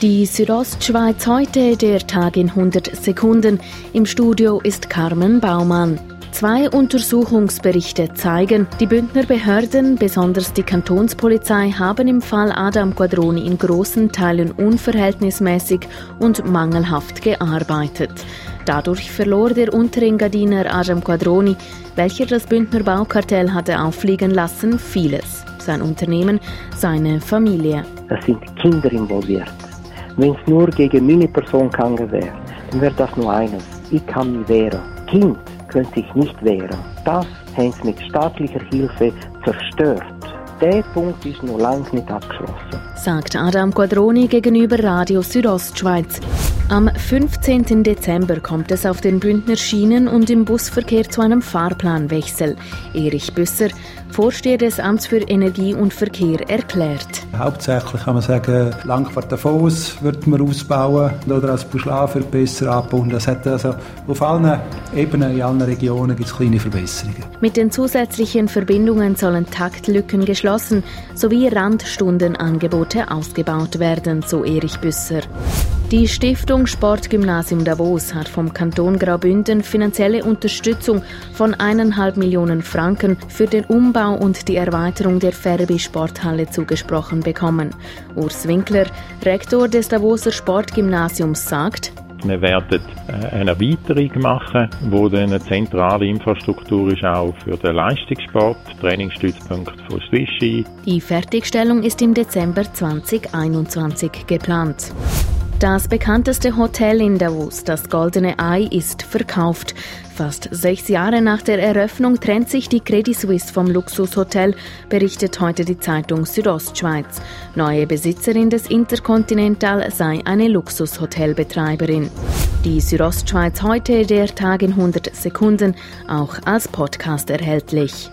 Die Südostschweiz heute, der Tag in 100 Sekunden. Im Studio ist Carmen Baumann. Zwei Untersuchungsberichte zeigen, die Bündner Behörden, besonders die Kantonspolizei, haben im Fall Adam Quadroni in großen Teilen unverhältnismäßig und mangelhaft gearbeitet. Dadurch verlor der Unterengadiner Adam Quadroni, welcher das Bündner Baukartell hatte auffliegen lassen, vieles. Sein Unternehmen, seine Familie. Es sind Kinder involviert. Wenn es nur gegen meine Person gegangen wäre, dann wäre das nur eines. Ich kann mich wehren. Kind könnte sich nicht wehren. Das haben sie mit staatlicher Hilfe zerstört. Der Punkt ist noch lange nicht abgeschlossen. Sagt Adam Quadroni gegenüber Radio Südostschweiz. Am 15. Dezember kommt es auf den Bündner Schienen und im Busverkehr zu einem Fahrplanwechsel. Erich Büsser, Vorsteher des Amts für Energie und Verkehr, erklärt. Hauptsächlich kann man sagen, Langfahrt Davos wird man ausbauen oder als Buschlav wird besser abbauen. Das hat also auf allen Ebenen, in allen Regionen gibt es kleine Verbesserungen. Mit den zusätzlichen Verbindungen sollen Taktlücken geschlossen sowie Randstundenangebote ausgebaut werden, so Erich Büsser. Die Stiftung Sportgymnasium Davos hat vom Kanton Graubünden finanzielle Unterstützung von eineinhalb Millionen Franken für den Umbau und die Erweiterung der Ferbi Sporthalle zugesprochen bekommen. Urs Winkler, Rektor des Davoser Sportgymnasiums, sagt, wir werden äh, eine Erweiterung machen, wo dann eine zentrale Infrastruktur ist auch für den Leistungssport, Trainingsstützpunkt von Swissi. Die Fertigstellung ist im Dezember 2021 geplant. Das bekannteste Hotel in Davos, das Goldene Ei, ist verkauft. Fast sechs Jahre nach der Eröffnung trennt sich die Credit Suisse vom Luxushotel, berichtet heute die Zeitung Südostschweiz. Neue Besitzerin des Intercontinental sei eine Luxushotelbetreiberin. Die Südostschweiz heute, der Tag in 100 Sekunden, auch als Podcast erhältlich.